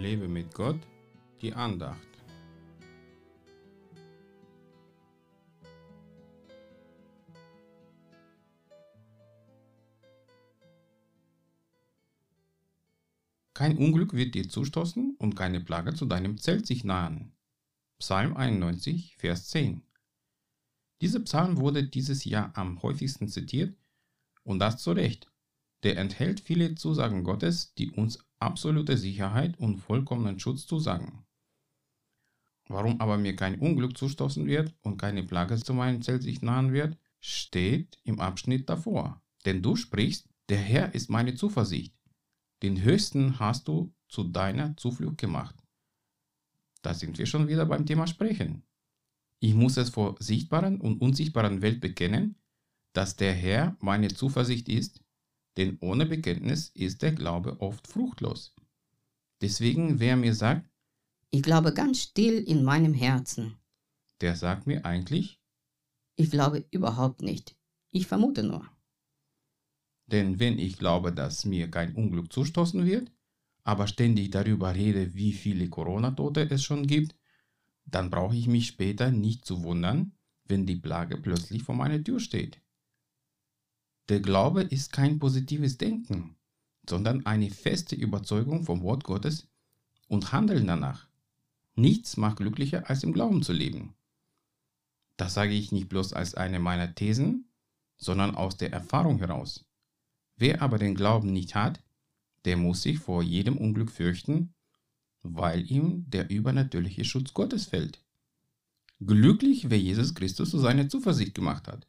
Lebe mit Gott, die Andacht. Kein Unglück wird dir zustoßen und keine Plage zu deinem Zelt sich nahen. Psalm 91, Vers 10. Dieser Psalm wurde dieses Jahr am häufigsten zitiert und das zu Recht. Der enthält viele Zusagen Gottes, die uns absolute Sicherheit und vollkommenen Schutz zusagen. Warum aber mir kein Unglück zustoßen wird und keine Plage zu meinem Zelt sich nahen wird, steht im Abschnitt davor. Denn du sprichst, der Herr ist meine Zuversicht. Den Höchsten hast du zu deiner Zuflucht gemacht. Da sind wir schon wieder beim Thema Sprechen. Ich muss es vor sichtbaren und unsichtbaren Welt bekennen, dass der Herr meine Zuversicht ist, denn ohne Bekenntnis ist der Glaube oft fruchtlos. Deswegen, wer mir sagt, ich glaube ganz still in meinem Herzen, der sagt mir eigentlich, ich glaube überhaupt nicht, ich vermute nur. Denn wenn ich glaube, dass mir kein Unglück zustoßen wird, aber ständig darüber rede, wie viele Corona-Tote es schon gibt, dann brauche ich mich später nicht zu wundern, wenn die Plage plötzlich vor meiner Tür steht. Der Glaube ist kein positives Denken, sondern eine feste Überzeugung vom Wort Gottes und Handeln danach. Nichts macht glücklicher, als im Glauben zu leben. Das sage ich nicht bloß als eine meiner Thesen, sondern aus der Erfahrung heraus. Wer aber den Glauben nicht hat, der muss sich vor jedem Unglück fürchten, weil ihm der übernatürliche Schutz Gottes fällt. Glücklich, wer Jesus Christus zu seiner Zuversicht gemacht hat.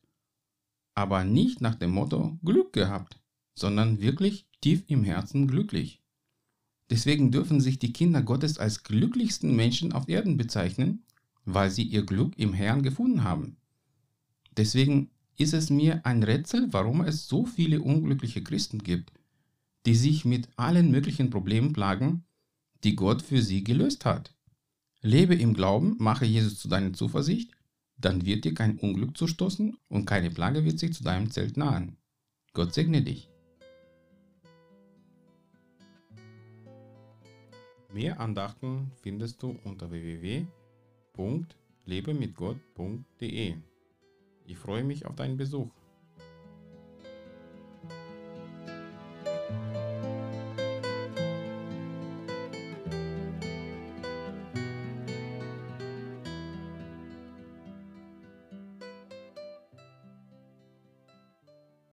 Aber nicht nach dem Motto Glück gehabt, sondern wirklich tief im Herzen glücklich. Deswegen dürfen sich die Kinder Gottes als glücklichsten Menschen auf Erden bezeichnen, weil sie ihr Glück im Herrn gefunden haben. Deswegen ist es mir ein Rätsel, warum es so viele unglückliche Christen gibt, die sich mit allen möglichen Problemen plagen, die Gott für sie gelöst hat. Lebe im Glauben, mache Jesus zu deiner Zuversicht, dann wird dir kein Unglück zustoßen und keine Plage wird sich zu deinem Zelt nahen. Gott segne dich. Mehr Andachten findest du unter www.lebemitgott.de. Ich freue mich auf deinen Besuch.